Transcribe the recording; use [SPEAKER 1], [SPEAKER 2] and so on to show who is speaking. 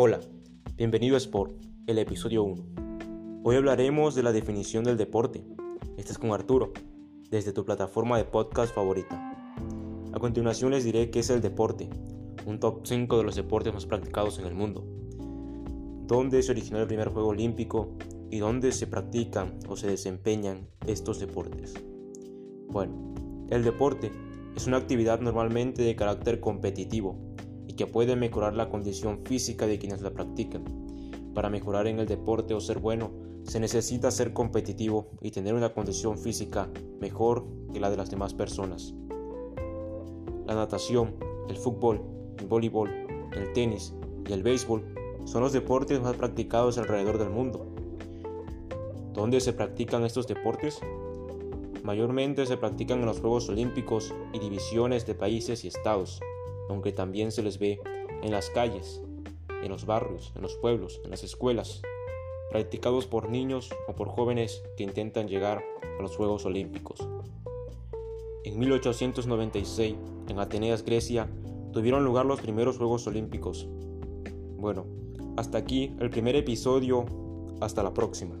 [SPEAKER 1] Hola, bienvenido a Sport, el episodio 1. Hoy hablaremos de la definición del deporte. Estás con Arturo, desde tu plataforma de podcast favorita. A continuación les diré qué es el deporte, un top 5 de los deportes más practicados en el mundo. Dónde se originó el primer juego olímpico y dónde se practican o se desempeñan estos deportes. Bueno, el deporte es una actividad normalmente de carácter competitivo que puede mejorar la condición física de quienes la practican. Para mejorar en el deporte o ser bueno, se necesita ser competitivo y tener una condición física mejor que la de las demás personas. La natación, el fútbol, el voleibol, el tenis y el béisbol son los deportes más practicados alrededor del mundo. ¿Dónde se practican estos deportes? Mayormente se practican en los Juegos Olímpicos y divisiones de países y estados aunque también se les ve en las calles, en los barrios, en los pueblos, en las escuelas, practicados por niños o por jóvenes que intentan llegar a los Juegos Olímpicos. En 1896, en Atenas, Grecia, tuvieron lugar los primeros Juegos Olímpicos. Bueno, hasta aquí el primer episodio, hasta la próxima.